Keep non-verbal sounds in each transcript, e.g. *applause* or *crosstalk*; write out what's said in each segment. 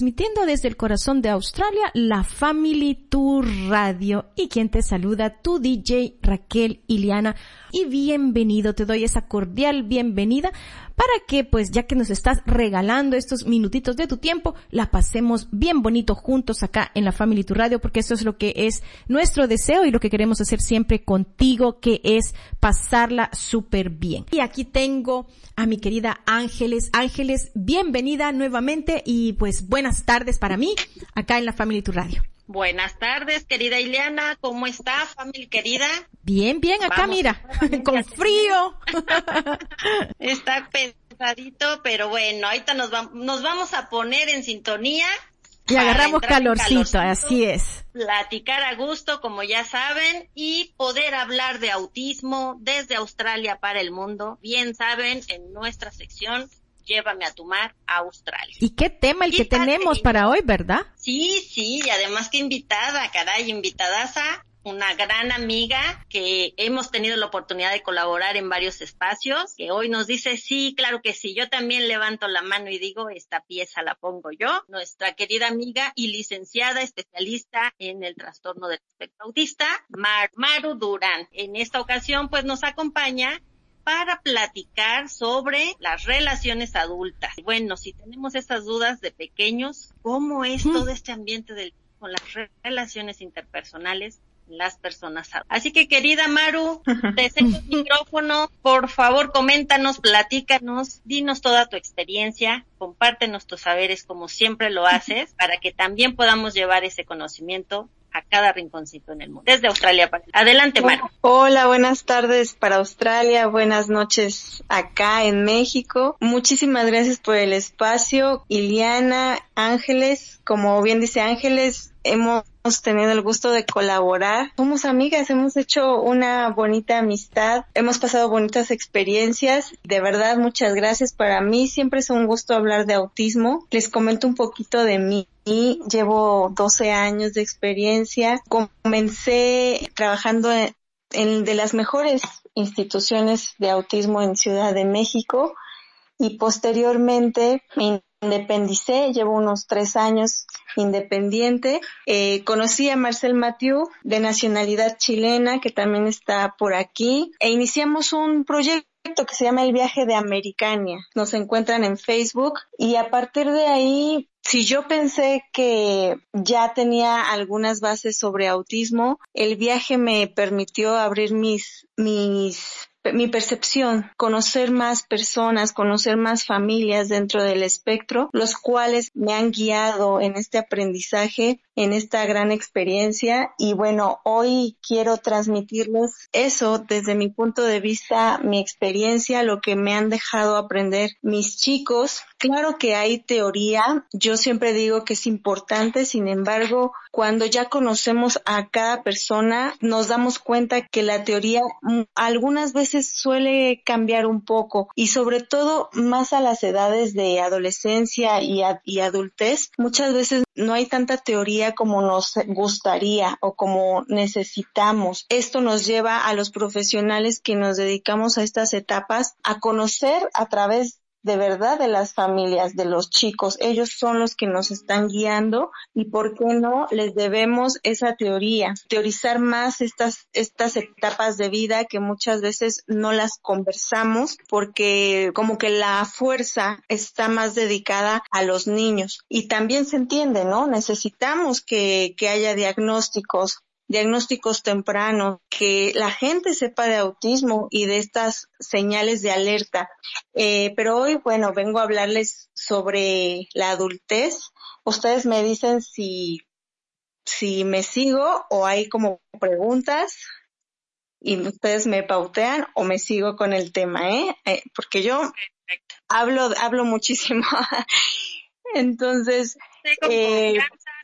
Transmitiendo desde el corazón de Australia, la Family Tour Radio. Y quien te saluda, tu DJ Raquel Iliana. Y bienvenido, te doy esa cordial bienvenida para que, pues, ya que nos estás regalando estos minutitos de tu tiempo, la pasemos bien bonito juntos acá en la Family Tour Radio, porque eso es lo que es nuestro deseo y lo que queremos hacer siempre contigo, que es pasarla súper bien. Y aquí tengo a mi querida Ángeles. Ángeles, bienvenida nuevamente y pues buenas tardes para mí acá en la Family Tour Radio. Buenas tardes, querida Ileana. ¿Cómo está, familia querida? Bien, bien, acá Vamos, mira, *laughs* con frío. *laughs* Está pesadito, pero bueno, ahorita nos, vam- nos vamos a poner en sintonía. Y agarramos calorcito, calorcito, así es. Platicar a gusto, como ya saben, y poder hablar de autismo desde Australia para el mundo. Bien saben, en nuestra sección, llévame a tu mar a Australia. ¿Y qué tema el que tenemos para hoy, verdad? Sí, sí, y además que invitada, caray, invitadaza, una gran amiga que hemos tenido la oportunidad de colaborar en varios espacios, que hoy nos dice, sí, claro que sí, yo también levanto la mano y digo, esta pieza la pongo yo, nuestra querida amiga y licenciada especialista en el trastorno del espectro autista, Mar Maru Durán. En esta ocasión, pues nos acompaña para platicar sobre las relaciones adultas. Bueno, si tenemos esas dudas de pequeños, ¿cómo es Mm. todo este ambiente del, con las re- relaciones interpersonales? Las personas? Así que querida Maru, te cedo el *laughs* micrófono, por favor coméntanos, platícanos, dinos toda tu experiencia, compártenos tus saberes como siempre lo haces, *laughs* para que también podamos llevar ese conocimiento a cada rinconcito en el mundo. Desde Australia. Adelante, Maru. Hola, buenas tardes para Australia, buenas noches acá en México. Muchísimas gracias por el espacio. Iliana, Ángeles, como bien dice Ángeles, hemos tenido el gusto de colaborar. Somos amigas, hemos hecho una bonita amistad, hemos pasado bonitas experiencias. De verdad, muchas gracias. Para mí siempre es un gusto hablar de autismo. Les comento un poquito de mí. Y llevo 12 años de experiencia. Comencé trabajando en, en de las mejores instituciones de autismo en Ciudad de México y posteriormente me independicé, llevo unos tres años independiente. Eh, conocí a Marcel Mathieu, de nacionalidad chilena, que también está por aquí, e iniciamos un proyecto que se llama El Viaje de Americania. Nos encuentran en Facebook y a partir de ahí, si yo pensé que ya tenía algunas bases sobre autismo, el viaje me permitió abrir mis, mis mi percepción, conocer más personas, conocer más familias dentro del espectro, los cuales me han guiado en este aprendizaje, en esta gran experiencia y bueno, hoy quiero transmitirles eso desde mi punto de vista, mi experiencia, lo que me han dejado aprender mis chicos. Claro que hay teoría, yo siempre digo que es importante, sin embargo, cuando ya conocemos a cada persona, nos damos cuenta que la teoría mm, algunas veces suele cambiar un poco. Y sobre todo más a las edades de adolescencia y, adultez, muchas veces no hay tanta teoría como nos gustaría o como necesitamos. Esto nos lleva a los profesionales que nos dedicamos a estas etapas a conocer a través de verdad de las familias, de los chicos. Ellos son los que nos están guiando y por qué no les debemos esa teoría, teorizar más estas, estas etapas de vida que muchas veces no las conversamos porque como que la fuerza está más dedicada a los niños y también se entiende, ¿no? Necesitamos que, que haya diagnósticos diagnósticos tempranos, que la gente sepa de autismo y de estas señales de alerta. Eh, pero hoy, bueno, vengo a hablarles sobre la adultez. Ustedes me dicen si, si me sigo o hay como preguntas y ustedes me pautean o me sigo con el tema, ¿eh? eh porque yo hablo, hablo muchísimo. *laughs* Entonces, eh,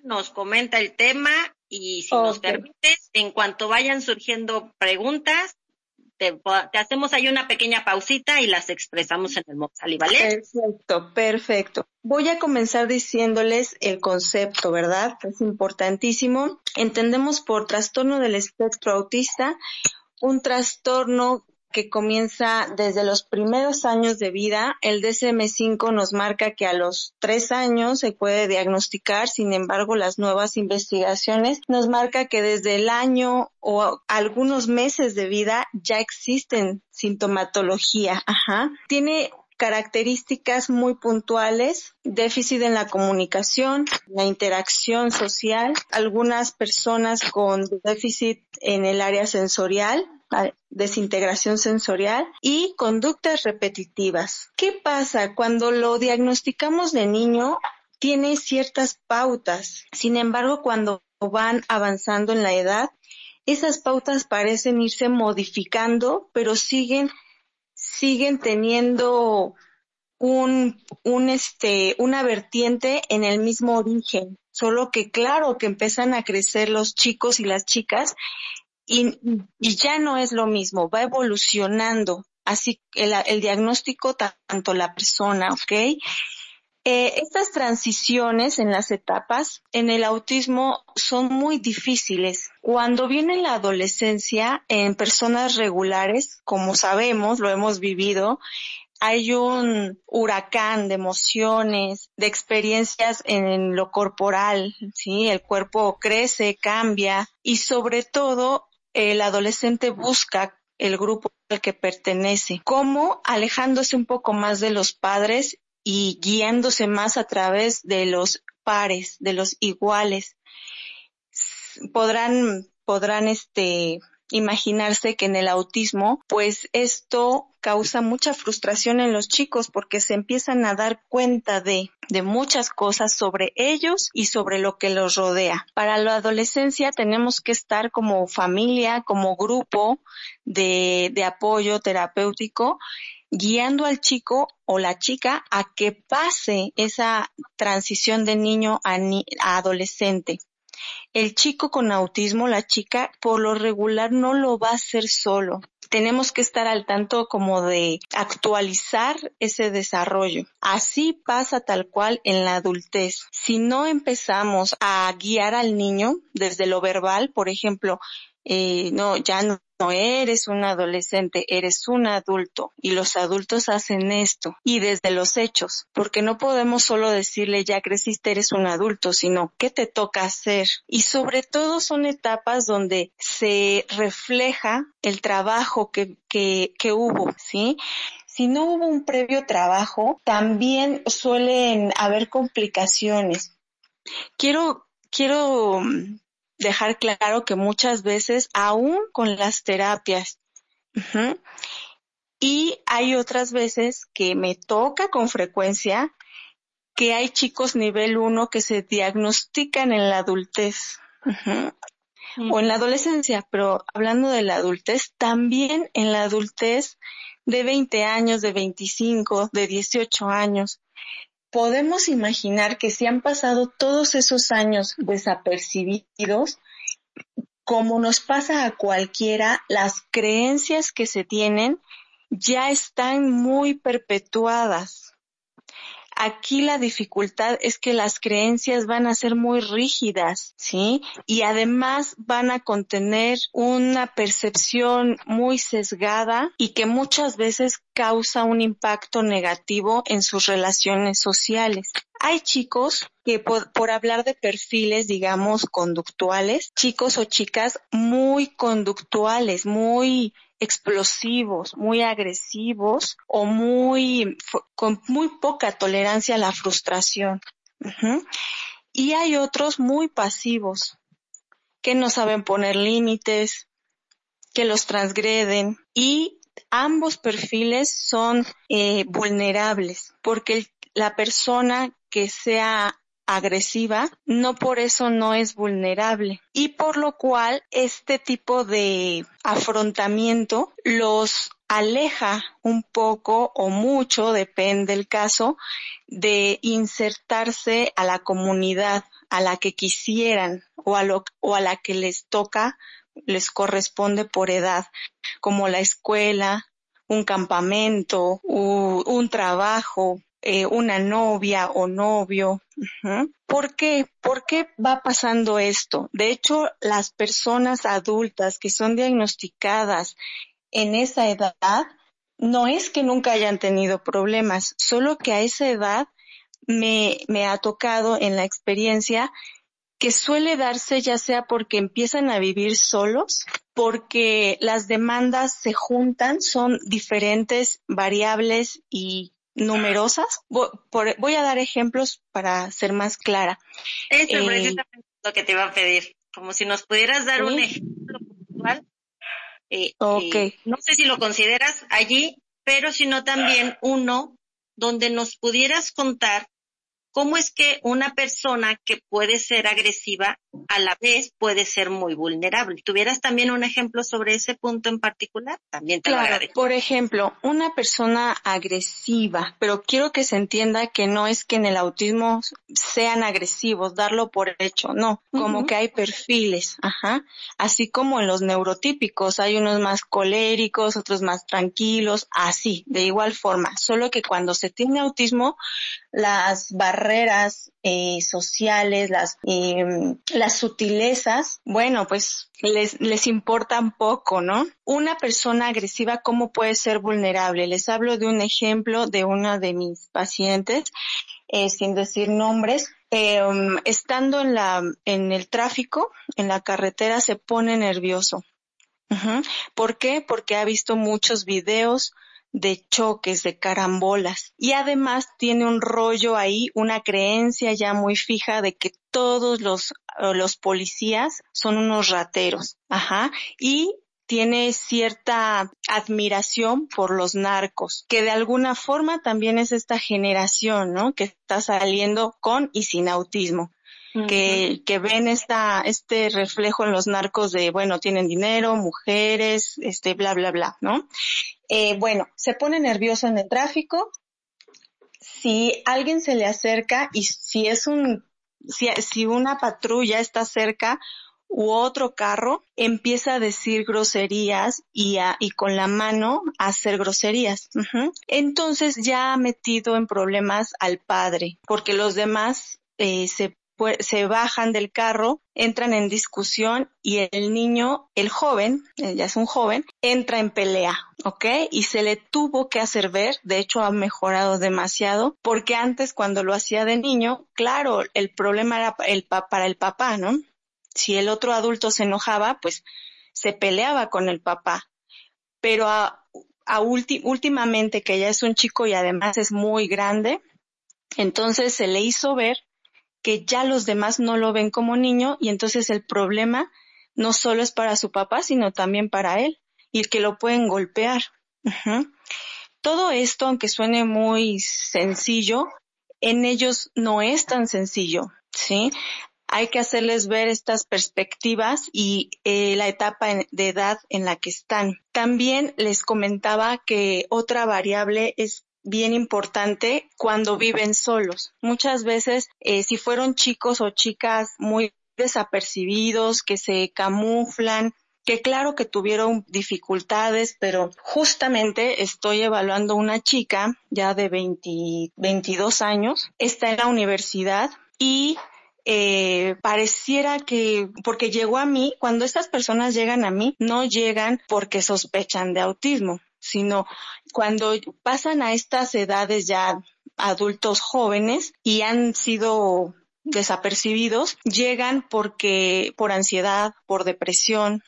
nos comenta el tema y si nos permites, en cuanto vayan surgiendo preguntas, te, hacemos ahí una pequeña pausita y las expresamos en el Moxali, ¿vale? Perfecto, perfecto. Voy a comenzar diciéndoles el concepto, ¿verdad? Es importantísimo. Entendemos por trastorno del espectro autista un trastorno que comienza desde los primeros años de vida. El DSM-5 nos marca que a los tres años se puede diagnosticar, sin embargo, las nuevas investigaciones nos marca que desde el año o algunos meses de vida ya existen sintomatología. Ajá. Tiene características muy puntuales, déficit en la comunicación, la interacción social, algunas personas con déficit en el área sensorial, desintegración sensorial y conductas repetitivas. ¿Qué pasa cuando lo diagnosticamos de niño? Tiene ciertas pautas. Sin embargo, cuando van avanzando en la edad, esas pautas parecen irse modificando, pero siguen siguen teniendo un, un este, una vertiente en el mismo origen. Solo que claro que empiezan a crecer los chicos y las chicas y, y ya no es lo mismo, va evolucionando. Así el, el diagnóstico, tanto la persona, ¿ok? Eh, estas transiciones en las etapas en el autismo son muy difíciles. Cuando viene la adolescencia en personas regulares, como sabemos, lo hemos vivido, hay un huracán de emociones, de experiencias en lo corporal, ¿sí? El cuerpo crece, cambia y sobre todo el adolescente busca el grupo al que pertenece, como alejándose un poco más de los padres y guiándose más a través de los pares, de los iguales. Podrán, podrán este, imaginarse que en el autismo, pues esto causa mucha frustración en los chicos porque se empiezan a dar cuenta de, de muchas cosas sobre ellos y sobre lo que los rodea. Para la adolescencia tenemos que estar como familia, como grupo de, de apoyo terapéutico guiando al chico o la chica a que pase esa transición de niño a, a, adolescente. El chico con autismo, la chica, por lo regular no lo va a hacer solo tenemos que estar al tanto como de actualizar ese desarrollo. Así pasa tal cual en la adultez. Si no empezamos a guiar al niño desde lo verbal, por ejemplo, eh, no, ya no, no eres un adolescente, eres un adulto y los adultos hacen esto y desde los hechos, porque no podemos solo decirle ya creciste, eres un adulto, sino qué te toca hacer. Y sobre todo son etapas donde se refleja el trabajo que, que, que hubo, ¿sí? si no hubo un previo trabajo, también suelen haber complicaciones. Quiero, quiero dejar claro que muchas veces, aún con las terapias, y hay otras veces que me toca con frecuencia que hay chicos nivel 1 que se diagnostican en la adultez. O en la adolescencia, pero hablando de la adultez, también en la adultez de 20 años, de 25, de 18 años, podemos imaginar que si han pasado todos esos años desapercibidos, como nos pasa a cualquiera, las creencias que se tienen ya están muy perpetuadas. Aquí la dificultad es que las creencias van a ser muy rígidas, ¿sí? Y además van a contener una percepción muy sesgada y que muchas veces causa un impacto negativo en sus relaciones sociales. Hay chicos que por, por, hablar de perfiles, digamos, conductuales, chicos o chicas muy conductuales, muy explosivos, muy agresivos o muy, con muy poca tolerancia a la frustración. Y hay otros muy pasivos, que no saben poner límites, que los transgreden y ambos perfiles son eh, vulnerables porque la persona que sea agresiva, no por eso no es vulnerable. Y por lo cual este tipo de afrontamiento los aleja un poco o mucho, depende del caso, de insertarse a la comunidad a la que quisieran o a, lo, o a la que les toca, les corresponde por edad, como la escuela, un campamento, un trabajo, eh, una novia o novio. ¿Por qué? ¿Por qué va pasando esto? De hecho, las personas adultas que son diagnosticadas en esa edad, no es que nunca hayan tenido problemas, solo que a esa edad me, me ha tocado en la experiencia que suele darse ya sea porque empiezan a vivir solos, porque las demandas se juntan, son diferentes, variables y numerosas. Voy, a dar ejemplos para ser más clara. Eso es eh, precisamente lo que te iba a pedir. Como si nos pudieras dar un ejemplo puntual. Eh, eh, no sé si lo consideras allí, pero sino también uno donde nos pudieras contar cómo es que una persona que puede ser agresiva a la vez puede ser muy vulnerable. ¿Tuvieras también un ejemplo sobre ese punto en particular? También te claro, Por ejemplo, una persona agresiva, pero quiero que se entienda que no es que en el autismo sean agresivos, darlo por hecho, no, como que hay perfiles, ajá, así como en los neurotípicos, hay unos más coléricos, otros más tranquilos, así, de igual forma, solo que cuando se tiene autismo, las barreras eh, sociales, las, eh, las sutilezas, bueno, pues les, les importan poco, ¿no? Una persona agresiva, ¿cómo puede ser vulnerable? Les hablo de un ejemplo de una de mis pacientes, eh, sin decir nombres, em, estando en la, en el tráfico, en la carretera, se pone nervioso. ¿Por qué? Porque ha visto muchos videos de choques, de carambolas. Y además tiene un rollo ahí, una creencia ya muy fija de que todos los, eh, los policías son unos rateros. Ajá. Y tiene cierta admiración por los narcos, que de alguna forma también es esta generación, ¿no? Que está saliendo con y sin autismo. Que, que ven esta, este reflejo en los narcos de, bueno, tienen dinero, mujeres, este, bla, bla, bla, ¿no? Eh, bueno, se pone nervioso en el tráfico. Si alguien se le acerca y si es un, si, si una patrulla está cerca u otro carro, empieza a decir groserías y, a, y con la mano a hacer groserías. Entonces ya ha metido en problemas al padre, porque los demás eh, se se bajan del carro, entran en discusión y el niño, el joven, eh, ya es un joven, entra en pelea, ¿ok? Y se le tuvo que hacer ver, de hecho ha mejorado demasiado, porque antes cuando lo hacía de niño, claro, el problema era el para el papá, ¿no? Si el otro adulto se enojaba, pues se peleaba con el papá. Pero a, últimamente que ya es un chico y además es muy grande, entonces se le hizo ver que ya los demás no lo ven como niño y entonces el problema no solo es para su papá, sino también para él y que lo pueden golpear. Todo esto, aunque suene muy sencillo, en ellos no es tan sencillo, ¿sí? Hay que hacerles ver estas perspectivas y eh, la etapa de edad en la que están. También les comentaba que otra variable es bien importante cuando viven solos. Muchas veces, eh, si fueron chicos o chicas muy desapercibidos, que se camuflan, que claro que tuvieron dificultades, pero justamente estoy evaluando una chica ya de 20, 22 años, está en la universidad y eh, pareciera que, porque llegó a mí, cuando estas personas llegan a mí, no llegan porque sospechan de autismo, sino cuando pasan a estas edades ya adultos jóvenes y han sido desapercibidos, llegan porque por ansiedad, por depresión,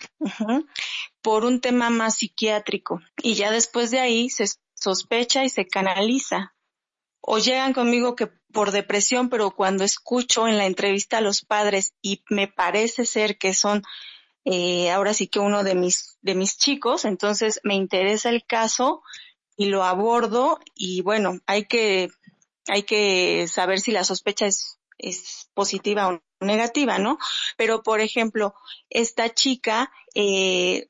por un tema más psiquiátrico y ya después de ahí se sospecha y se canaliza. O llegan conmigo que por depresión, pero cuando escucho en la entrevista a los padres y me parece ser que son eh, ahora sí que uno de mis, de mis chicos, entonces me interesa el caso y lo abordo y bueno, hay que, hay que saber si la sospecha es, es positiva o negativa, ¿no? Pero por ejemplo, esta chica, eh,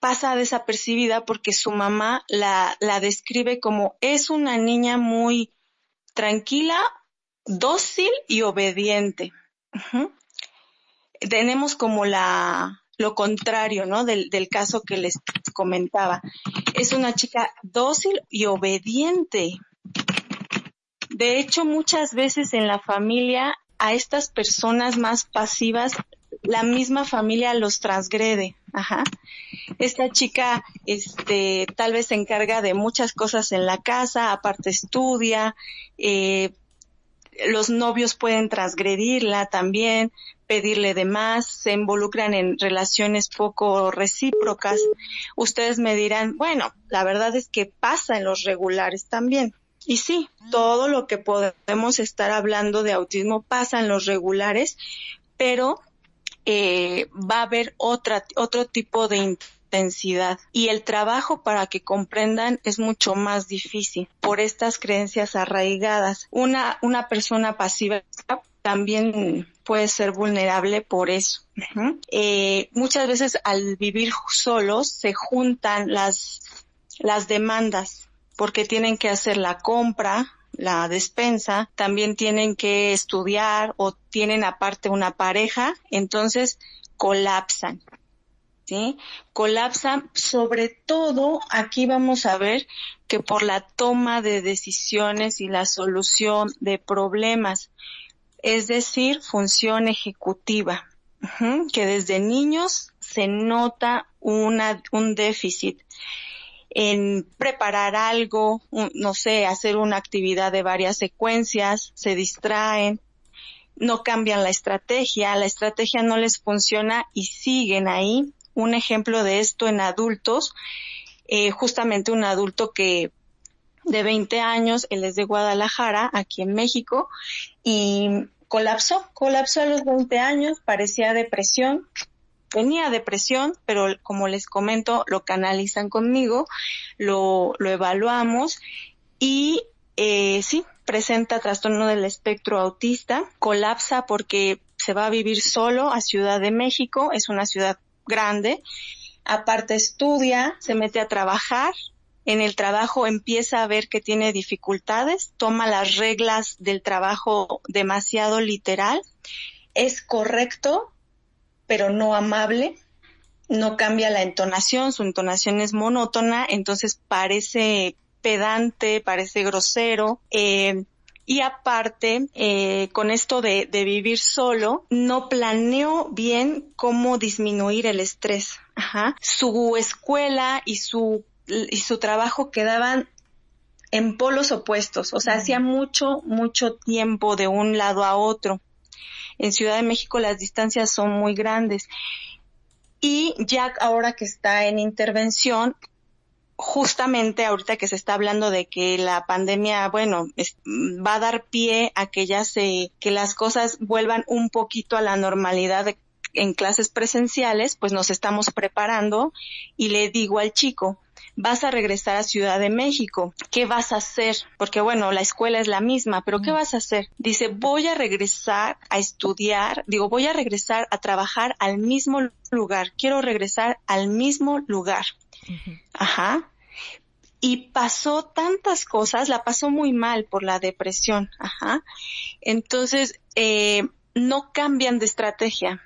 pasa desapercibida porque su mamá la, la describe como es una niña muy tranquila, dócil y obediente. Tenemos como la, lo contrario, ¿no? Del, del caso que les comentaba. Es una chica dócil y obediente. De hecho, muchas veces en la familia a estas personas más pasivas, la misma familia los transgrede. Ajá. Esta chica, este, tal vez se encarga de muchas cosas en la casa, aparte estudia, eh, los novios pueden transgredirla también, pedirle de más, se involucran en relaciones poco recíprocas. Ustedes me dirán, bueno, la verdad es que pasa en los regulares también. Y sí, todo lo que podemos estar hablando de autismo pasa en los regulares, pero eh, va a haber otra, otro tipo de intensidad y el trabajo para que comprendan es mucho más difícil por estas creencias arraigadas. Una, una persona pasiva también puede ser vulnerable por eso. eh, muchas veces al vivir solos se juntan las, las demandas porque tienen que hacer la compra, la despensa, también tienen que estudiar o tienen aparte una pareja, entonces colapsan. ¿Sí? Colapsan sobre todo, aquí vamos a ver que por la toma de decisiones y la solución de problemas, es decir, función ejecutiva, que desde niños se nota una, un déficit en preparar algo, no sé, hacer una actividad de varias secuencias, se distraen, no cambian la estrategia, la estrategia no les funciona y siguen ahí. Un ejemplo de esto en adultos, eh, justamente un adulto que de 20 años, él es de Guadalajara, aquí en México, y colapsó, colapsó a los 20 años, parecía depresión, tenía depresión, pero como les comento, lo canalizan conmigo, lo, lo evaluamos y eh, sí, presenta trastorno del espectro autista, colapsa porque se va a vivir solo a Ciudad de México, es una ciudad grande, aparte estudia, se mete a trabajar, en el trabajo empieza a ver que tiene dificultades, toma las reglas del trabajo demasiado literal, es correcto, pero no amable, no cambia la entonación, su entonación es monótona, entonces parece pedante, parece grosero, eh, y aparte, eh, con esto de, de, vivir solo, no planeó bien cómo disminuir el estrés. Ajá. Su escuela y su, y su trabajo quedaban en polos opuestos, o sea, hacía mucho, mucho tiempo de un lado a otro. En Ciudad de México las distancias son muy grandes. Y ya ahora que está en intervención, justamente ahorita que se está hablando de que la pandemia, bueno, es, va a dar pie a que ya se, que las cosas vuelvan un poquito a la normalidad en clases presenciales, pues nos estamos preparando y le digo al chico, vas a regresar a Ciudad de México, ¿qué vas a hacer? Porque bueno, la escuela es la misma, pero ¿qué vas a hacer? Dice, voy a regresar a estudiar, digo, voy a regresar a trabajar al mismo lugar, quiero regresar al mismo lugar. Uh -huh. Ajá. Y pasó tantas cosas, la pasó muy mal por la depresión. Ajá. Entonces, eh, no cambian de estrategia.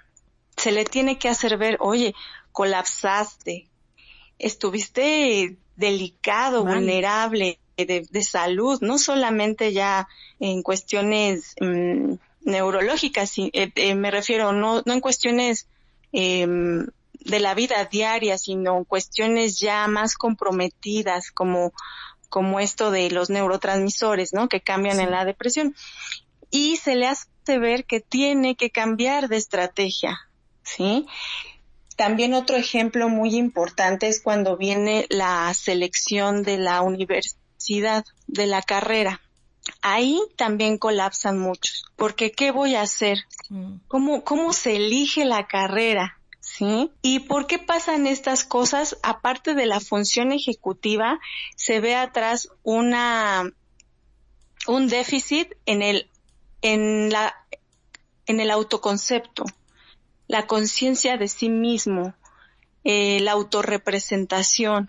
Se le tiene que hacer ver, oye, colapsaste, estuviste delicado, vulnerable de, de, salud, no solamente ya en cuestiones mmm, neurológicas, eh, eh, me refiero, no, no en cuestiones eh, de la vida diaria, sino en cuestiones ya más comprometidas, como, como esto de los neurotransmisores, ¿no? Que cambian sí. en la depresión. Y se le hace ver que tiene que cambiar de estrategia, ¿sí? También otro ejemplo muy importante es cuando viene la selección de la universidad, de la carrera. Ahí también colapsan muchos, porque ¿qué voy a hacer? ¿Cómo, cómo se elige la carrera? ¿Sí? ¿Y por qué pasan estas cosas? Aparte de la función ejecutiva, se ve atrás una, un déficit en el, en la, en el autoconcepto la conciencia de sí mismo, eh, la autorrepresentación.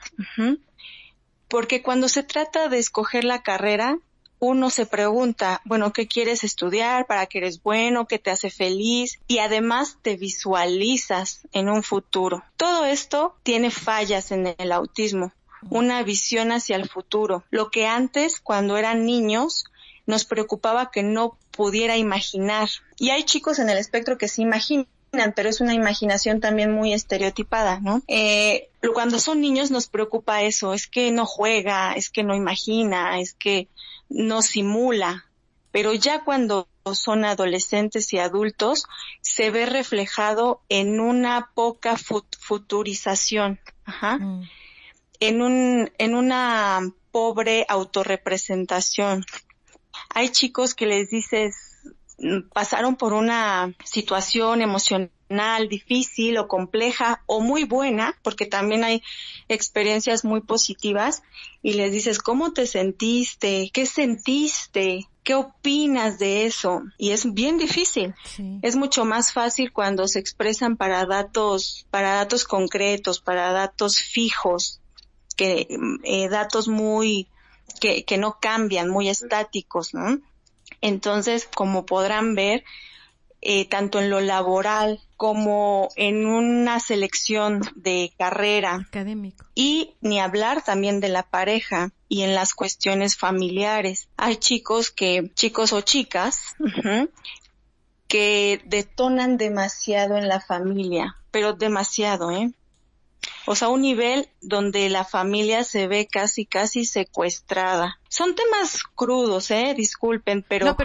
Porque cuando se trata de escoger la carrera, uno se pregunta, bueno, ¿qué quieres estudiar? ¿Para qué eres bueno? ¿Qué te hace feliz? Y además te visualizas en un futuro. Todo esto tiene fallas en el autismo, una visión hacia el futuro. Lo que antes, cuando eran niños, nos preocupaba que no pudiera imaginar. Y hay chicos en el espectro que se imaginan pero es una imaginación también muy estereotipada, ¿no? Eh, cuando son niños nos preocupa eso, es que no juega, es que no imagina, es que no simula, pero ya cuando son adolescentes y adultos se ve reflejado en una poca futurización, Ajá. Mm. en un, en una pobre autorrepresentación. Hay chicos que les dices, pasaron por una situación emocional difícil o compleja o muy buena, porque también hay experiencias muy positivas, y les dices, ¿cómo te sentiste? ¿Qué sentiste? ¿Qué opinas de eso? Y es bien difícil. Es mucho más fácil cuando se expresan para datos, para datos concretos, para datos fijos, que eh, datos muy, que, que no cambian, muy estáticos, ¿no? Entonces, como podrán ver, eh, tanto en lo laboral como en una selección de carrera académico y ni hablar también de la pareja y en las cuestiones familiares. Hay chicos que, chicos o chicas, que detonan demasiado en la familia, pero demasiado, ¿eh? O sea, un nivel donde la familia se ve casi, casi secuestrada. Son temas crudos, eh, disculpen, pero,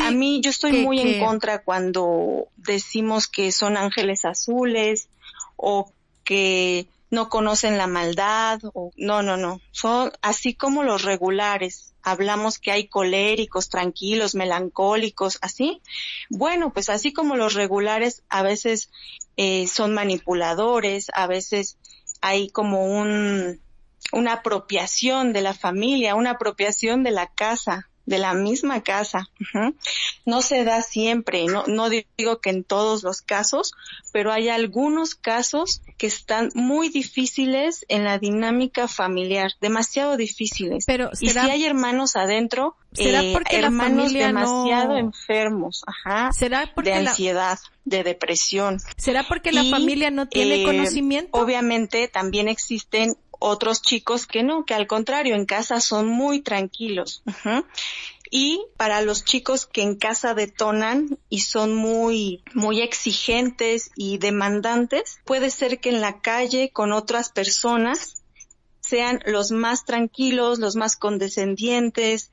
a mí yo estoy muy en contra cuando decimos que son ángeles azules o que no conocen la maldad o no, no, no. Son así como los regulares. Hablamos que hay coléricos, tranquilos, melancólicos, así. Bueno, pues así como los regulares a veces eh, son manipuladores, a veces hay como un, una apropiación de la familia, una apropiación de la casa, de la misma casa. No se da siempre, no, no digo que en todos los casos, pero hay algunos casos que están muy difíciles en la dinámica familiar, demasiado difíciles. Pero y si hay hermanos adentro, ¿será eh, porque hermanos demasiado enfermos, ajá, ¿Será porque de ansiedad, de depresión. ¿Será porque la familia no tiene eh, conocimiento? Obviamente también existen otros chicos que no, que al contrario, en casa son muy tranquilos. Y para los chicos que en casa detonan y son muy, muy exigentes y demandantes, puede ser que en la calle con otras personas sean los más tranquilos, los más condescendientes,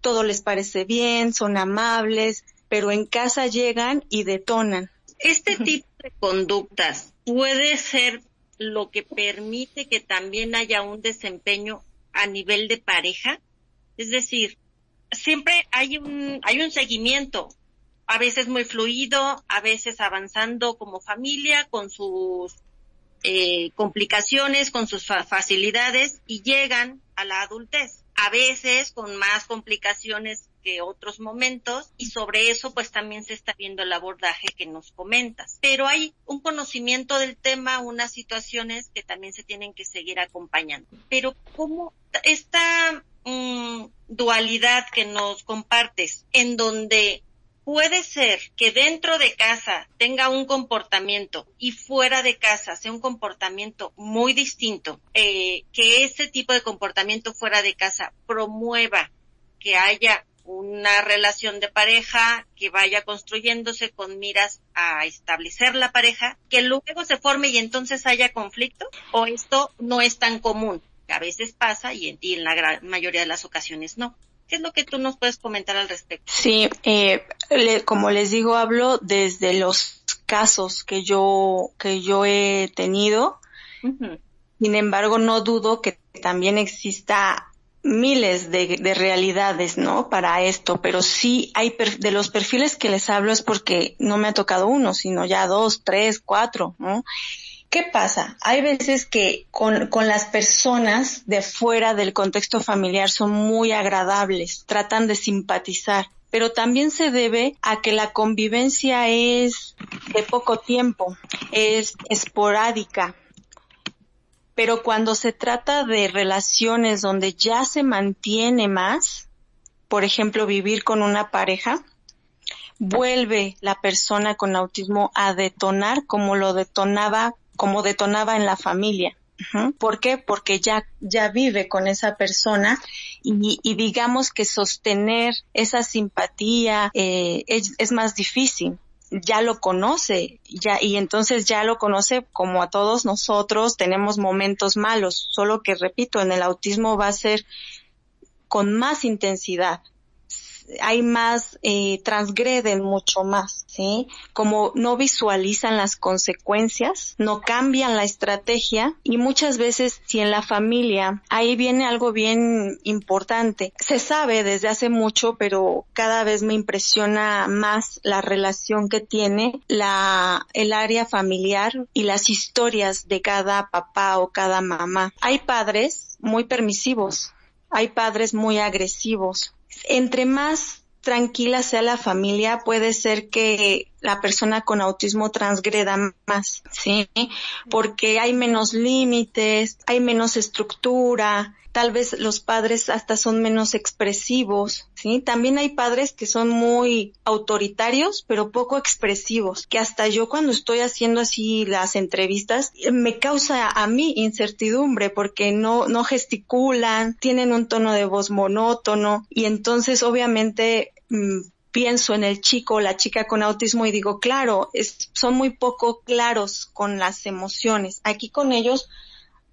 todo les parece bien, son amables, pero en casa llegan y detonan. Este tipo de conductas puede ser lo que permite que también haya un desempeño a nivel de pareja. Es decir, siempre hay un, hay un seguimiento, a veces muy fluido, a veces avanzando como familia con sus eh, complicaciones, con sus facilidades y llegan a la adultez. A veces con más complicaciones que otros momentos y sobre eso pues también se está viendo el abordaje que nos comentas. Pero hay un conocimiento del tema, unas situaciones que también se tienen que seguir acompañando. Pero ¿cómo esta mm, dualidad que nos compartes en donde puede ser que dentro de casa tenga un comportamiento y fuera de casa sea un comportamiento muy distinto, eh, que ese tipo de comportamiento fuera de casa promueva que haya una relación de pareja que vaya construyéndose con miras a establecer la pareja, que luego se forme y entonces haya conflicto, o esto no es tan común, que a veces pasa y en, la gran mayoría de las ocasiones no. ¿Qué es lo que tú nos puedes comentar al respecto? Sí, eh, como les digo, hablo desde los casos que yo, que yo he tenido. Sin embargo, no dudo que también exista miles de, realidades, ¿no? Para esto, pero sí hay de los perfiles que les hablo es porque no me ha tocado uno, sino ya dos, tres, cuatro, ¿no? ¿Qué pasa? Hay veces que con, con las personas de fuera del contexto familiar son muy agradables, tratan de simpatizar, pero también se debe a que la convivencia es de poco tiempo, es esporádica, Pero cuando se trata de relaciones donde ya se mantiene más, por ejemplo, vivir con una pareja, vuelve la persona con autismo a detonar como lo detonaba, como detonaba en la familia. ¿Por qué? Porque ya, ya vive con esa persona y, y digamos que sostener esa simpatía eh, es, es, más difícil. Ya lo conoce, ya, y entonces ya lo conoce como a todos nosotros tenemos momentos malos, solo que repito, en el autismo va a ser con más intensidad, hay más, eh, transgreden mucho más, ¿sí? Como no visualizan las consecuencias, no cambian la estrategia y muchas veces si en la familia, ahí viene algo bien importante. Se sabe desde hace mucho, pero cada vez me impresiona más la relación que tiene la, el área familiar y las historias de cada papá o cada mamá. Hay padres muy permisivos, hay padres muy agresivos, entre más tranquila sea la familia, puede ser que la persona con autismo transgreda más, ¿sí? Porque hay menos límites, hay menos estructura, tal vez los padres hasta son menos expresivos, ¿sí? También hay padres que son muy autoritarios, pero poco expresivos, que hasta yo cuando estoy haciendo así las entrevistas, me causa a mí incertidumbre porque no, no gesticulan, tienen un tono de voz monótono y entonces obviamente mm, pienso en el chico o la chica con autismo y digo, claro, es, son muy poco claros con las emociones. Aquí con ellos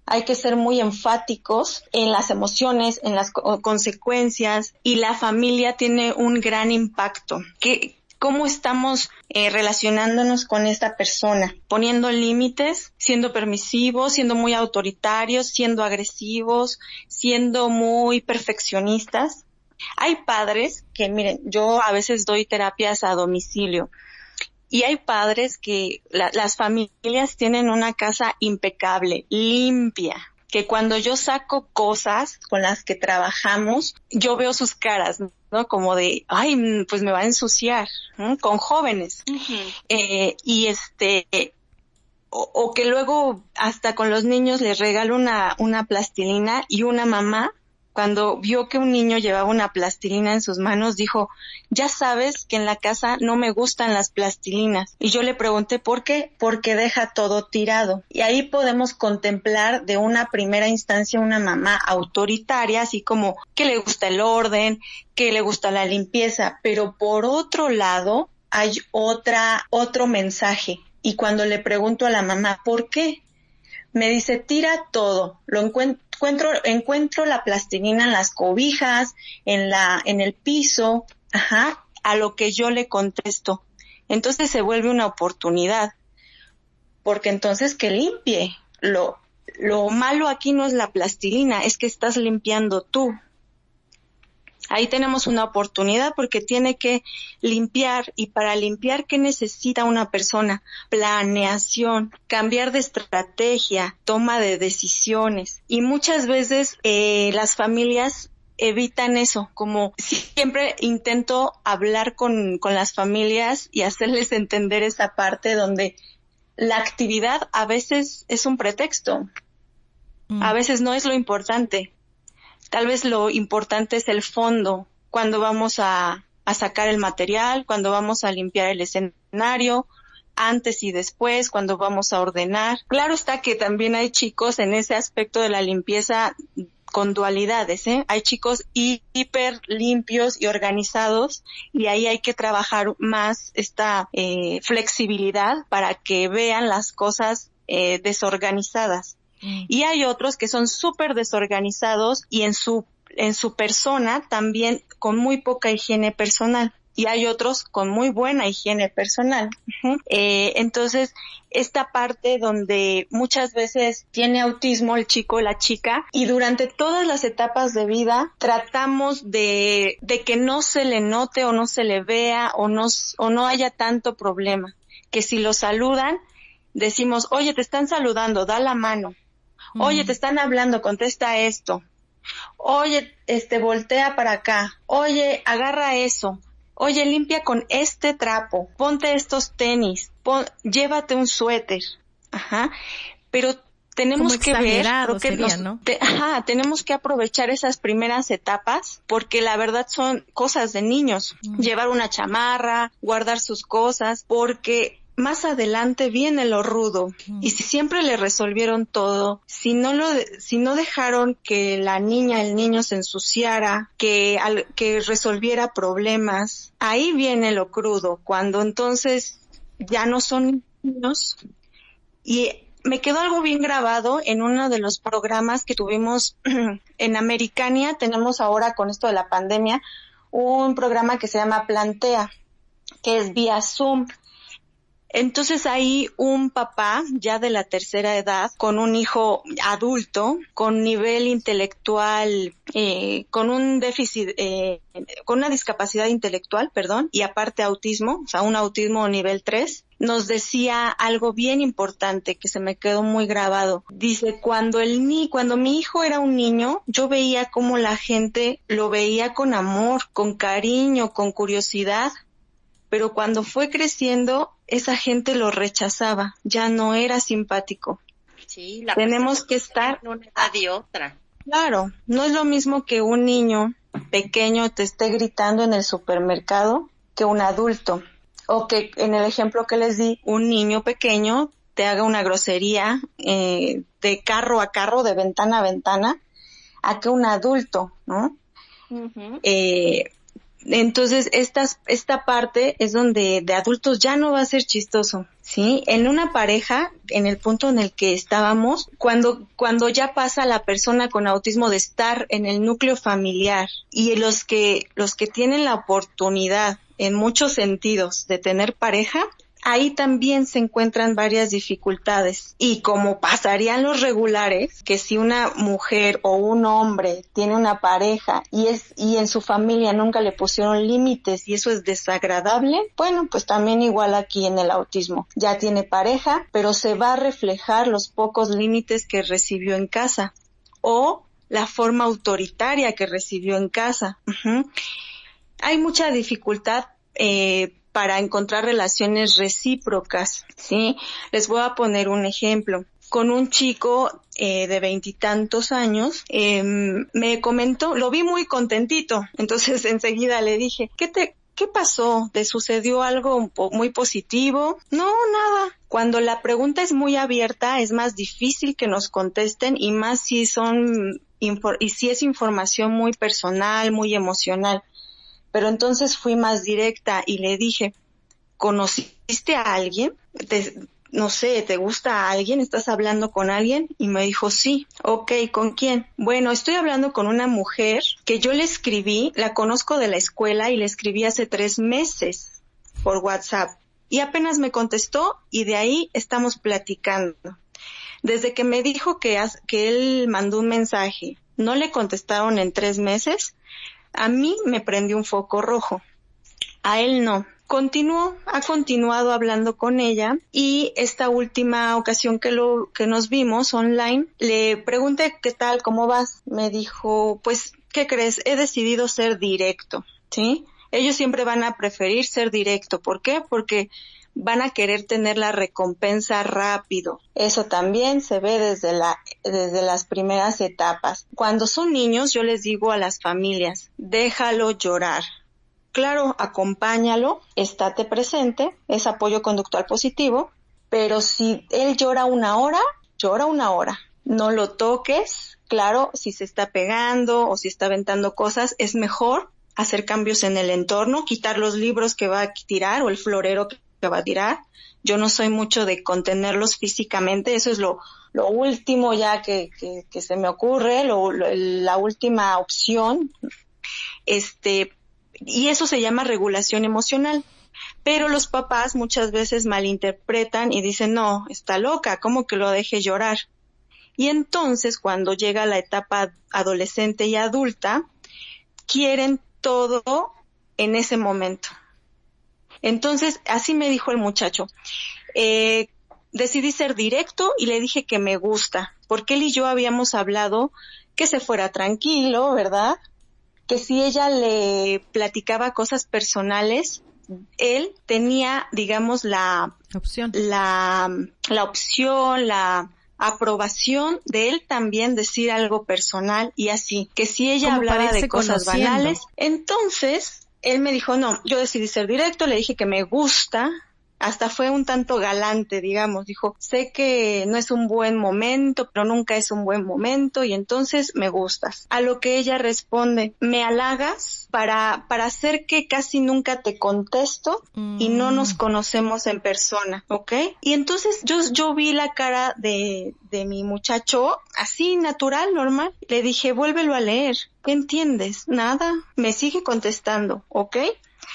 hay que ser muy enfáticos en las emociones, en las consecuencias y la familia tiene un gran impacto. ¿Qué, ¿Cómo estamos eh, relacionándonos con esta persona? Poniendo límites, siendo permisivos, siendo muy autoritarios, siendo agresivos, siendo muy perfeccionistas. Hay padres que, miren, yo a veces doy terapias a domicilio y hay padres que la, las familias tienen una casa impecable, limpia, que cuando yo saco cosas con las que trabajamos, yo veo sus caras, ¿no? Como de, ay, pues me va a ensuciar, ¿no? con jóvenes. Uh -huh. eh, y este, o, o, que luego hasta con los niños les regalo una, una plastilina y una mamá cuando vio que un niño llevaba una plastilina en sus manos, dijo, ya sabes que en la casa no me gustan las plastilinas. Y yo le pregunté por qué, porque deja todo tirado. Y ahí podemos contemplar de una primera instancia una mamá autoritaria, así como que le gusta el orden, que le gusta la limpieza, pero por otro lado hay otra, otro mensaje. Y cuando le pregunto a la mamá, ¿por qué? Me dice, tira todo, lo encuentro encuentro, la plastilina en las cobijas, en la, en el piso, ajá, a lo que yo le contesto. Entonces se vuelve una oportunidad. Porque entonces que limpie. Lo, lo malo aquí no es la plastilina, es que estás limpiando tú. Ahí tenemos una oportunidad porque tiene que limpiar y para limpiar, ¿qué necesita una persona? Planeación, cambiar de estrategia, toma de decisiones. Y muchas veces eh, las familias evitan eso, como siempre intento hablar con, con las familias y hacerles entender esa parte donde la actividad a veces es un pretexto, mm. a veces no es lo importante. Tal vez lo importante es el fondo, cuando vamos a, sacar el material, cuando vamos a limpiar el escenario, antes y después, cuando vamos a ordenar. Claro está que también hay chicos en ese aspecto de la limpieza con dualidades, ¿eh? Hay chicos hiper limpios y organizados y ahí hay que trabajar más esta eh, flexibilidad para que vean las cosas eh, desorganizadas. Y hay otros que son súper desorganizados y en su, en su persona también con muy poca higiene personal. Y hay otros con muy buena higiene personal. Eh, entonces, esta parte donde muchas veces tiene autismo el chico o la chica y durante todas las etapas de vida tratamos de, de que no se le note o no se le vea o no, o no haya tanto problema. Que si lo saludan, decimos, oye, te están saludando, da la mano. Oye, te están hablando, contesta esto. Oye, este, voltea para acá. Oye, agarra eso. Oye, limpia con este trapo. Ponte estos tenis. Pon, llévate un suéter. Ajá. Pero tenemos Como que ver, creo que sería, nos- ¿no? te- ajá, tenemos que aprovechar esas primeras etapas porque la verdad son cosas de niños. Llevar una chamarra, guardar sus cosas, porque más adelante viene lo rudo. Y si siempre le resolvieron todo, si no lo, si no dejaron que la niña, el niño se ensuciara, que, al- que resolviera problemas, ahí viene lo crudo, cuando entonces ya no son niños y me quedó algo bien grabado en uno de los programas que tuvimos *clears throat* en Americania. Tenemos ahora con esto de la pandemia un programa que se llama Plantea, que es vía Zoom. Entonces ahí un papá ya de la tercera edad, con un hijo adulto, con nivel intelectual, eh, con un déficit, eh, con una discapacidad intelectual, perdón, y aparte autismo, o sea, un autismo nivel 3, nos decía algo bien importante que se me quedó muy grabado. Dice, cuando el ni, cuando mi hijo era un niño, yo veía cómo la gente lo veía con amor, con cariño, con curiosidad, pero cuando fue creciendo, esa gente lo rechazaba, ya no era simpático. Sí, la Tenemos que estar, en una edad y otra. claro, no es lo mismo que un niño pequeño te esté gritando en el supermercado que un adulto. O que en el ejemplo que les di, un niño pequeño te haga una grosería eh, de carro a carro, de ventana a ventana, a que un adulto, ¿no? Eh, entonces, estas, esta parte es donde de adultos ya no va a ser chistoso, ¿sí? En una pareja, en el punto en el que estábamos, cuando, cuando ya pasa la persona con autismo de estar en el núcleo familiar y los que, los que tienen la oportunidad en muchos sentidos de tener pareja, ahí también se encuentran varias dificultades. Y como pasarían los regulares, que si una mujer o un hombre tiene una pareja y es, y en su familia nunca le pusieron límites y eso es desagradable, bueno, pues también igual aquí en el autismo. Ya tiene pareja, pero se va a reflejar los pocos límites que recibió en casa o la forma autoritaria que recibió en casa. Hay mucha dificultad eh, para encontrar relaciones recíprocas, ¿sí? Les voy a poner un ejemplo. Con un chico eh, de veintitantos años, eh, me comentó, lo vi muy contentito, entonces *laughs* enseguida le dije, ¿qué te, ¿Qué pasó? ¿Te sucedió algo muy positivo? No, nada. Cuando la pregunta es muy abierta, es más difícil que nos contesten y más si son y si es información muy personal, muy emocional. Pero entonces fui más directa y le dije, ¿conociste a alguien? ¿Te- no sé, ¿te gusta a alguien? ¿Estás hablando con alguien? Y me dijo, sí. Ok, ¿con quién? Bueno, estoy hablando con una mujer que yo le escribí, la conozco de la escuela y le escribí hace tres meses por WhatsApp. Y apenas me contestó y de ahí estamos platicando. Desde que me dijo que, que él mandó un mensaje, no le contestaron en tres meses, a mí me prendió un foco rojo. A él no. Continuó, ha continuado hablando con ella y esta última ocasión que lo, que nos vimos online, le pregunté qué tal, cómo vas. Me dijo, pues, ¿qué crees? He decidido ser directo, ¿sí? Ellos siempre van a preferir ser directo. ¿Por qué? Porque van a querer tener la recompensa rápido. Eso también se ve desde la, desde las primeras etapas. Cuando son niños, yo les digo a las familias, déjalo llorar. Claro, acompáñalo, estate presente, es apoyo conductual positivo, pero si él llora una hora, llora una hora. No lo toques, claro, si se está pegando o si está aventando cosas, es mejor hacer cambios en el entorno, quitar los libros que va a tirar o el florero que va a tirar. Yo no soy mucho de contenerlos físicamente, eso es lo, último ya que, que, que se me ocurre, lo- la última opción. Este, y eso se llama regulación emocional. Pero los papás muchas veces malinterpretan y dicen, no, está loca, ¿cómo que lo deje llorar? Y entonces cuando llega la etapa adolescente y adulta, quieren todo en ese momento. Entonces, así me dijo el muchacho. Eh, decidí ser directo y le dije que me gusta, porque él y yo habíamos hablado que se fuera tranquilo, ¿verdad? Que si ella le platicaba cosas personales, él tenía, digamos, la, Opción. la, la opción, la aprobación de él también decir algo personal y así, que si ella hablaba de cosas banales, entonces él me dijo, no, yo decidí ser directo, le dije que me gusta, hasta fue un tanto galante, digamos, dijo, sé que no es un buen momento, pero nunca es un buen momento y entonces me gustas. A lo que ella responde, me halagas para, para hacer que casi nunca te contesto y no nos mm. conocemos en persona, ¿ok? Y entonces yo, yo vi la cara de, de mi muchacho así natural, normal. Le dije, vuélvelo a leer. ¿Qué entiendes? Nada. Me sigue contestando, ¿ok?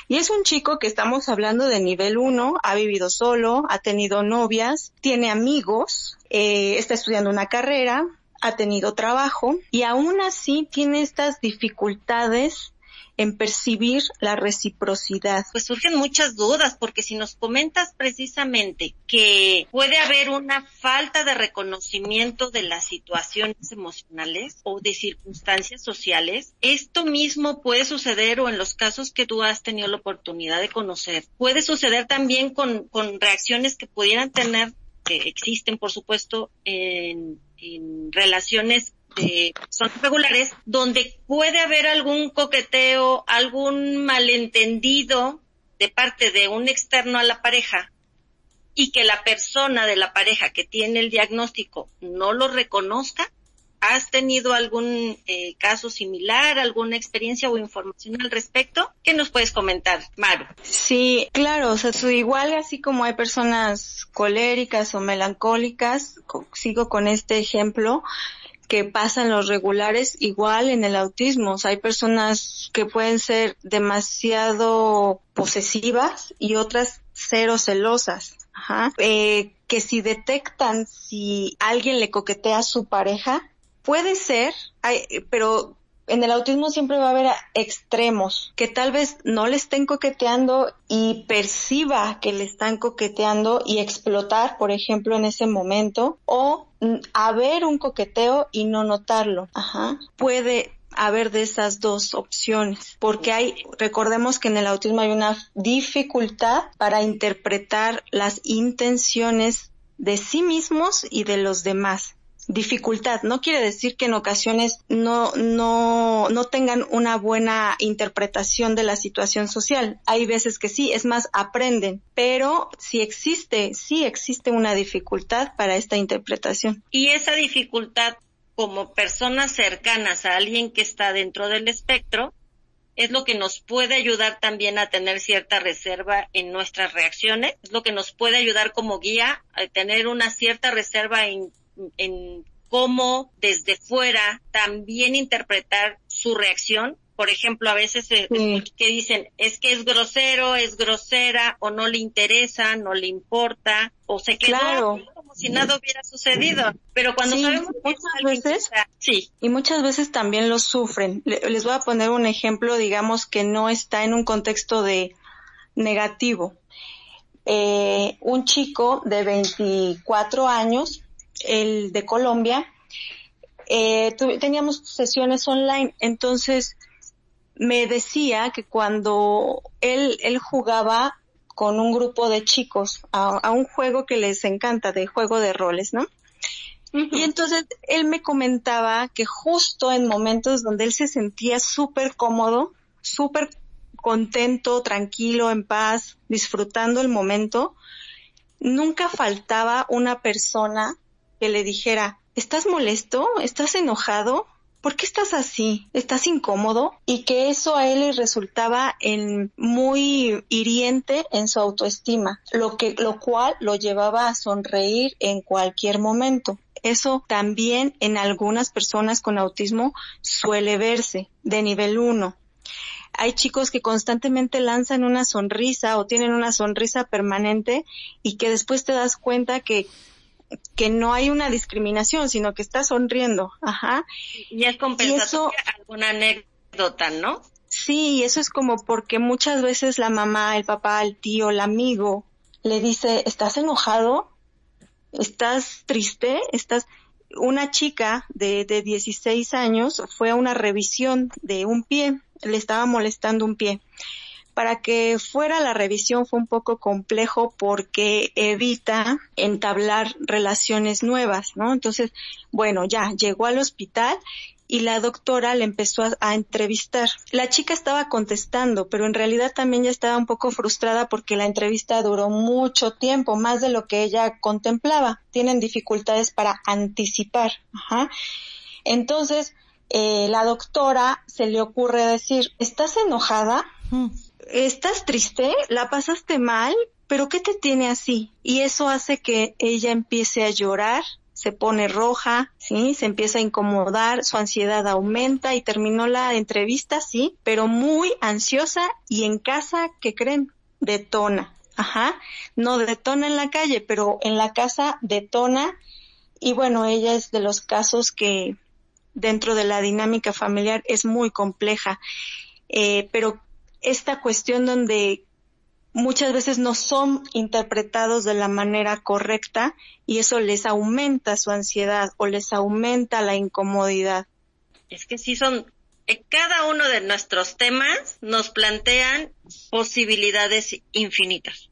Y es un chico que estamos hablando de nivel 1, ha vivido solo, ha tenido novias, tiene amigos, eh, está estudiando una carrera, ha tenido trabajo y aún así tiene estas dificultades en percibir la reciprocidad. Pues surgen muchas dudas, porque si nos comentas precisamente que puede haber una falta de reconocimiento de las situaciones emocionales o de circunstancias sociales, esto mismo puede suceder o en los casos que tú has tenido la oportunidad de conocer, puede suceder también con, con reacciones que pudieran tener que existen, por supuesto, en, en relaciones son regulares, donde puede haber algún coqueteo, algún malentendido de parte de un externo a la pareja y que la persona de la pareja que tiene el diagnóstico no lo reconozca. ¿Has tenido algún eh, caso similar, alguna experiencia o información al respecto? ¿Qué nos puedes comentar, Maru? Sí, claro, o sea, igual así como hay personas coléricas o melancólicas, sigo con este ejemplo, que pasan los regulares igual en el autismo. Hay personas que pueden ser demasiado posesivas y otras cero celosas. Ajá. Eh, que si detectan si alguien le coquetea a su pareja, puede ser, pero en el autismo siempre va a haber extremos, que tal vez no le estén coqueteando y perciba que le están coqueteando y explotar, por ejemplo, en ese momento, o haber un coqueteo y no notarlo. Ajá. Puede haber de esas dos opciones, porque hay, recordemos que en el autismo hay una dificultad para interpretar las intenciones de sí mismos y de los demás dificultad. No quiere decir que en ocasiones no, no, no tengan una buena interpretación de la situación social. Hay veces que sí, es más, aprenden, pero si existe, sí existe una dificultad para esta interpretación. Y esa dificultad como personas cercanas a alguien que está dentro del espectro, es lo que nos puede ayudar también a tener cierta reserva en nuestras reacciones, es lo que nos puede ayudar como guía a tener una cierta reserva en en cómo desde fuera también interpretar su reacción. Por ejemplo, a veces que dicen es que es grosero, es grosera o no le interesa, no le importa o se quedó como si nada hubiera sucedido. Pero cuando sabemos muchas veces, sí. Y muchas veces también lo sufren. Les voy a poner un ejemplo, digamos que no está en un contexto de negativo. Eh, un chico de 24 años el de Colombia, eh, teníamos sesiones online, entonces me decía que cuando él, él jugaba con un grupo de chicos a, un juego que les encanta, de juego de roles, ¿no? Y entonces él me comentaba que justo en momentos donde él se sentía súper cómodo, súper contento, tranquilo, en paz, disfrutando el momento, nunca faltaba una persona que le dijera, ¿estás molesto? ¿Estás enojado? ¿Por qué estás así? ¿Estás incómodo? Y que eso a él le resultaba en muy hiriente en su autoestima, lo que, lo cual lo llevaba a sonreír en cualquier momento. Eso también en algunas personas con autismo suele verse de nivel 1. Hay chicos que constantemente lanzan una sonrisa o tienen una sonrisa permanente y que después te das cuenta que que no hay una discriminación, sino que está sonriendo. Ajá. Y es compensatoria alguna anécdota, ¿no? Sí, eso es como porque muchas veces la mamá, el papá, el tío, el amigo le dice, ¿estás enojado? ¿Estás triste? ¿Estás...? Una chica de, de 16 años fue a una revisión de un pie, le estaba molestando un pie para que fuera la revisión fue un poco complejo porque evita entablar relaciones nuevas, ¿no? Entonces, bueno, ya llegó al hospital y la doctora le empezó a, entrevistar. La chica estaba contestando, pero en realidad también ya estaba un poco frustrada porque la entrevista duró mucho tiempo, más de lo que ella contemplaba. Tienen dificultades para anticipar. Ajá. Entonces, eh, la doctora se le ocurre decir, ¿estás enojada? ¿Estás triste? ¿La pasaste mal? ¿Pero qué te tiene así? Y eso hace que ella empiece a llorar, se pone roja, sí, se empieza a incomodar, su ansiedad aumenta y terminó la entrevista, sí, pero muy ansiosa y en casa, ¿qué creen? Detona. Ajá, no detona en la calle, pero en la casa detona y bueno, ella es de los casos que dentro de la dinámica familiar es muy compleja, eh, pero esta cuestión donde muchas veces no son interpretados de la manera correcta y eso les aumenta su ansiedad o les aumenta la incomodidad. Es que sí son, eh, cada uno de nuestros temas nos plantean posibilidades infinitas.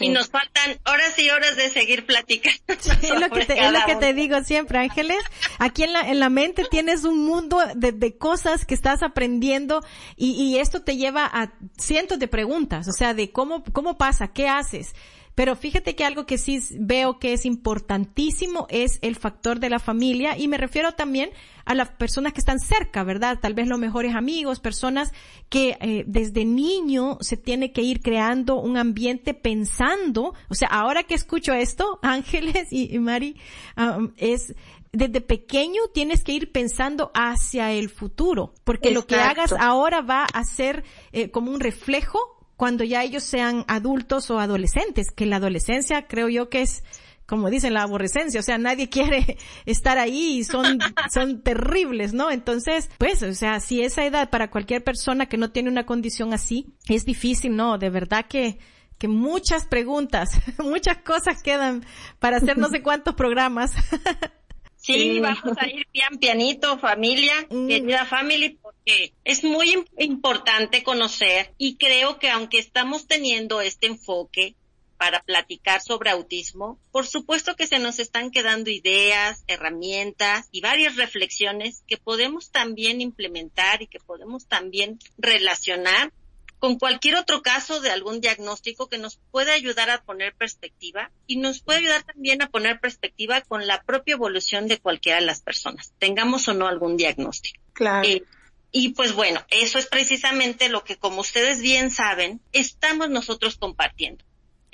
Y nos faltan horas y horas de seguir platicando. *laughs* es lo que te, es lo que te digo siempre, Ángeles. Aquí en la, en la mente tienes un mundo de, de cosas que estás aprendiendo y, y esto te lleva a cientos de preguntas, o sea, de cómo, cómo pasa, qué haces. Pero fíjate que algo que sí veo que es importantísimo es el factor de la familia y me refiero también a las personas que están cerca, ¿verdad? Tal vez los mejores amigos, personas que eh, desde niño se tiene que ir creando un ambiente pensando, o sea, ahora que escucho esto, *laughs* Ángeles y, Mari, um, es desde pequeño tienes que ir pensando hacia el futuro, porque lo que hagas ahora va a ser eh, como un reflejo cuando ya ellos sean adultos o adolescentes, que la adolescencia creo yo que es como dicen la aborrecencia, o sea, nadie *laughs* quiere estar ahí y son, *laughs* son terribles, ¿no? Entonces, pues, o sea, si esa edad para cualquier persona que no tiene una condición así, es difícil, ¿no? De verdad que, que muchas preguntas, *laughs* muchas cosas quedan para hacer no sé cuántos programas. Sí, vamos a ir pian pianito, familia, mm. querida family, porque es muy importante conocer y creo que aunque estamos teniendo este enfoque para platicar sobre autismo, por supuesto que se nos están quedando ideas, herramientas y varias reflexiones que podemos también implementar y que podemos también relacionar con cualquier otro caso de algún diagnóstico que nos puede ayudar a poner perspectiva y nos puede ayudar también a poner perspectiva con la propia evolución de cualquiera de las personas, tengamos o no algún diagnóstico. Claro. Eh, y pues bueno, eso es precisamente lo que, como ustedes bien saben, estamos nosotros compartiendo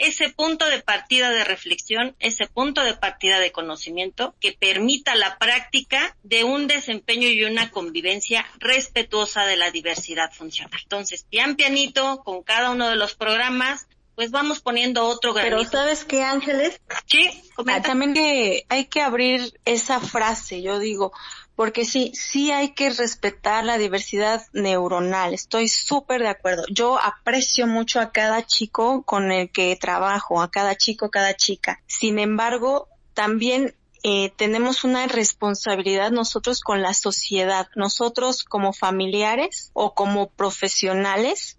ese punto de partida de reflexión, ese punto de partida de conocimiento que permita la práctica de un desempeño y una convivencia respetuosa de la diversidad funcional. Entonces, pian pianito, con cada uno de los programas, pues vamos poniendo otro granito. Pero ¿sabes qué, Ángeles? Sí, ah, también hay que abrir esa frase, yo digo, porque sí, sí hay que respetar la diversidad neuronal, estoy súper de acuerdo. Yo aprecio mucho a cada chico con el que trabajo, a cada chico, cada chica. Sin embargo, también eh, tenemos una responsabilidad nosotros con la sociedad, nosotros como familiares o como profesionales,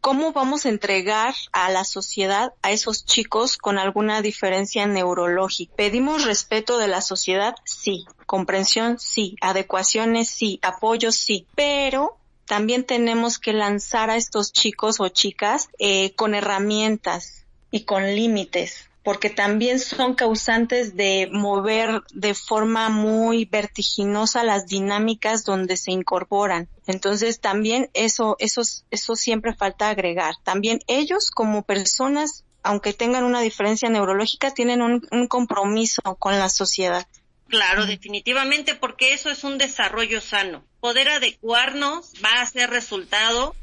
cómo vamos a entregar a la sociedad a esos chicos con alguna diferencia neurológica. Pedimos respeto de la sociedad, sí, comprensión, sí, adecuaciones, sí, apoyo, sí, pero también tenemos que lanzar a estos chicos o chicas eh, con herramientas y con límites porque también son causantes de mover de forma muy vertiginosa las dinámicas donde se incorporan. Entonces también eso, eso, eso siempre falta agregar. También ellos como personas, aunque tengan una diferencia neurológica, tienen un, un compromiso con la sociedad. Claro, definitivamente, porque eso es un desarrollo sano. Poder adecuarnos va a ser resultado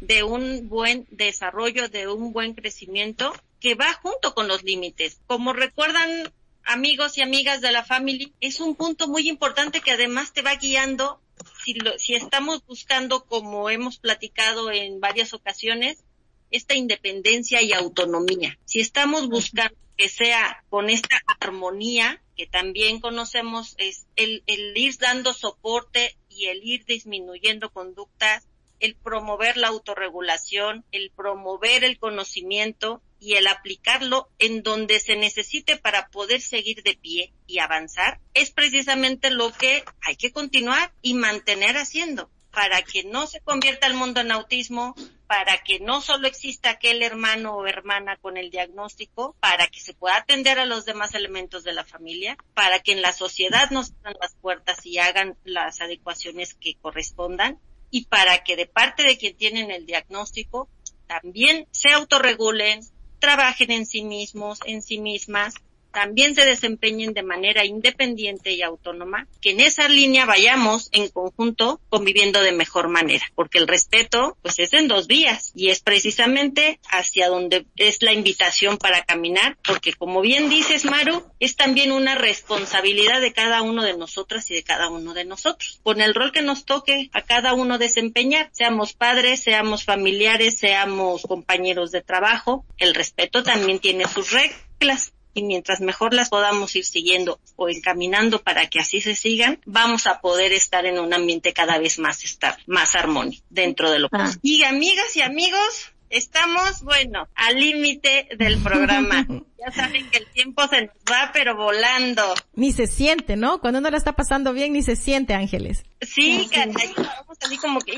de un buen desarrollo, de un buen crecimiento que va junto con los límites. Como recuerdan amigos y amigas de la familia, es un punto muy importante que además te va guiando si, si estamos buscando, como hemos platicado en varias ocasiones, esta independencia y autonomía. Si estamos buscando que sea con esta armonía, que también conocemos, es el, el ir dando soporte y el ir disminuyendo conductas el promover la autorregulación, el promover el conocimiento y el aplicarlo en donde se necesite para poder seguir de pie y avanzar, es precisamente lo que hay que continuar y mantener haciendo para que no se convierta el mundo en autismo, para que no solo exista aquel hermano o hermana con el diagnóstico, para que se pueda atender a los demás elementos de la familia, para que en la sociedad nos abran las puertas y hagan las adecuaciones que correspondan, y para que de parte de quien tienen el diagnóstico también se autorregulen, trabajen en sí mismos, en sí mismas, también se desempeñen de manera independiente y autónoma, que en esa línea vayamos en conjunto conviviendo de mejor manera, porque el respeto pues es en dos vías y es precisamente hacia donde es la invitación para caminar, porque como bien dices Maru, es también una responsabilidad de cada uno de nosotras y de cada uno de nosotros, con el rol que nos toque a cada uno desempeñar, seamos padres, seamos familiares, seamos compañeros de trabajo, el respeto también tiene sus reglas y mientras mejor las podamos ir siguiendo o encaminando para que así se sigan, vamos a poder estar en un ambiente cada vez más estable, más armónico dentro de lo que ah. Y amigas y amigos, Estamos, bueno, al límite del programa. *laughs* ya saben que el tiempo se nos va, pero volando. Ni se siente, ¿no? Cuando uno la está pasando bien, ni se siente, Ángeles. Sí, caray, vamos así como que,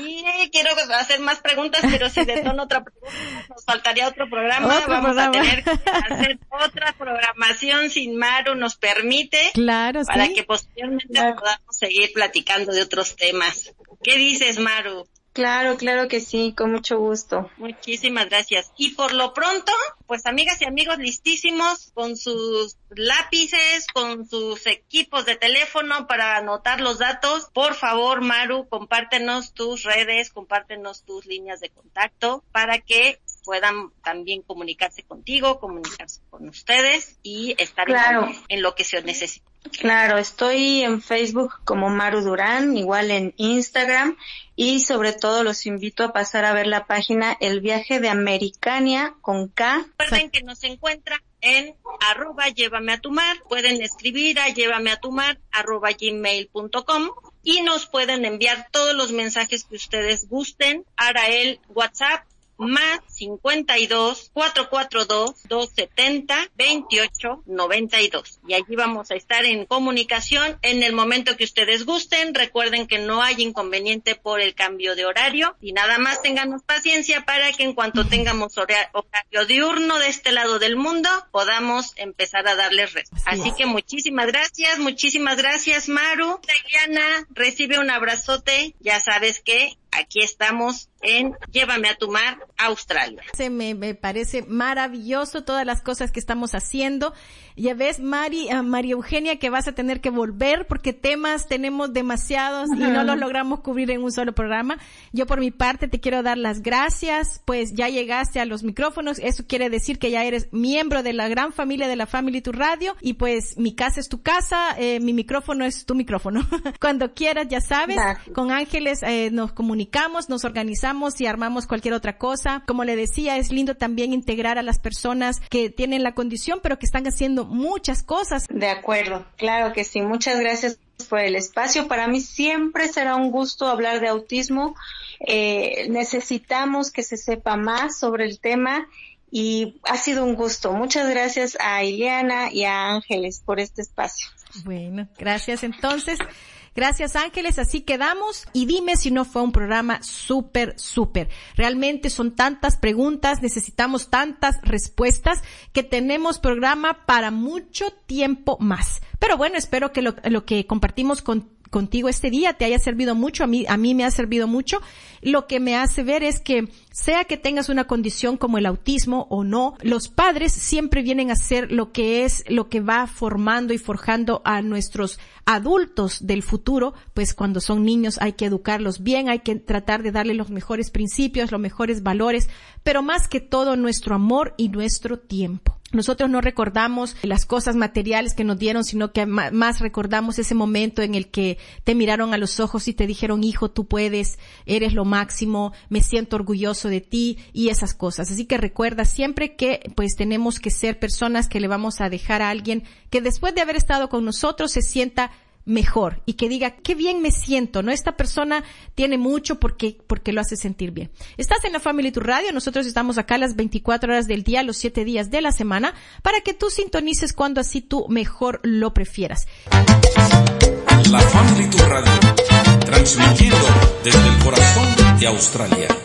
quiero hacer más preguntas, pero si de tono otra pregunta, nos faltaría otro programa. vamos a tener que hacer otra programación sin Maru nos permite. Claro, Para que posteriormente podamos seguir platicando de otros temas. ¿Qué dices, Maru? Claro, claro que sí, con mucho gusto. Muchísimas gracias. Y por lo pronto, pues amigas y amigos listísimos con sus lápices, con sus equipos de teléfono para anotar los datos. Por favor, Maru, compártenos tus redes, compártenos tus líneas de contacto para que puedan también comunicarse contigo, comunicarse con ustedes y estar en, lo que se necesite. Claro, estoy en Facebook como Maru Durán, igual en Instagram y sobre todo los invito a pasar a ver la página El viaje de Americania con K. Recuerden que nos encuentra en arroba llévame a tu mar, pueden escribir a llévame a tu mar arroba gmail.com y nos pueden enviar todos los mensajes que ustedes gusten a el WhatsApp más 52 442 270 28 92. Y allí vamos a estar en comunicación en el momento que ustedes gusten. Recuerden que no hay inconveniente por el cambio de horario y nada más tenganos paciencia para que en cuanto tengamos horario diurno de este lado del mundo podamos empezar a darles red. Así que muchísimas gracias, muchísimas gracias Maru. Diana, recibe un abrazote. Ya sabes que aquí estamos en Llévame a tu mar, Australia. Se me, me, parece maravilloso todas las cosas que estamos haciendo. Ya ves, Mari, uh, María Eugenia, que vas a tener que volver porque temas tenemos demasiados y no los logramos cubrir en un solo programa. Yo por mi parte te quiero dar las gracias, pues ya llegaste a los micrófonos. Eso quiere decir que ya eres miembro de la gran familia de la Family Tu Radio y pues mi casa es tu casa, eh, mi micrófono es tu micrófono. *laughs* Cuando quieras, ya sabes, con Ángeles eh, nos comunicamos nos organizamos y armamos cualquier otra cosa. Como le decía, es lindo también integrar a las personas que tienen la condición, pero que están haciendo muchas cosas. De acuerdo, claro que sí. Muchas gracias por el espacio. Para mí siempre será un gusto hablar de autismo. Eh, necesitamos que se sepa más sobre el tema y ha sido un gusto. Muchas gracias a Ileana y a Ángeles por este espacio. Bueno, gracias entonces. Gracias Ángeles, así quedamos y dime si no fue un programa súper, súper. Realmente son tantas preguntas, necesitamos tantas respuestas que tenemos programa para mucho tiempo más. Pero bueno, espero que lo, lo que compartimos con contigo este día te haya servido mucho, a mí, a mí me ha servido mucho. Lo que me hace ver es que sea que tengas una condición como el autismo o no, los padres siempre vienen a ser lo que es, lo que va formando y forjando a nuestros adultos del futuro, pues cuando son niños hay que educarlos bien, hay que tratar de darle los mejores principios, los mejores valores, pero más que todo nuestro amor y nuestro tiempo. Nosotros no recordamos las cosas materiales que nos dieron, sino que más recordamos ese momento en el que te miraron a los ojos y te dijeron, hijo, tú puedes, eres lo máximo, me siento orgulloso de ti y esas cosas. Así que recuerda siempre que pues tenemos que ser personas que le vamos a dejar a alguien que después de haber estado con nosotros se sienta mejor y que diga qué bien me siento, ¿no? Esta persona tiene mucho porque, porque lo hace sentir bien. Estás en la Family Tu Radio, nosotros estamos acá las 24 horas del día, los 7 días de la semana, para que tú sintonices cuando así tú mejor lo prefieras. La Family Radio, transmitiendo desde el corazón de Australia.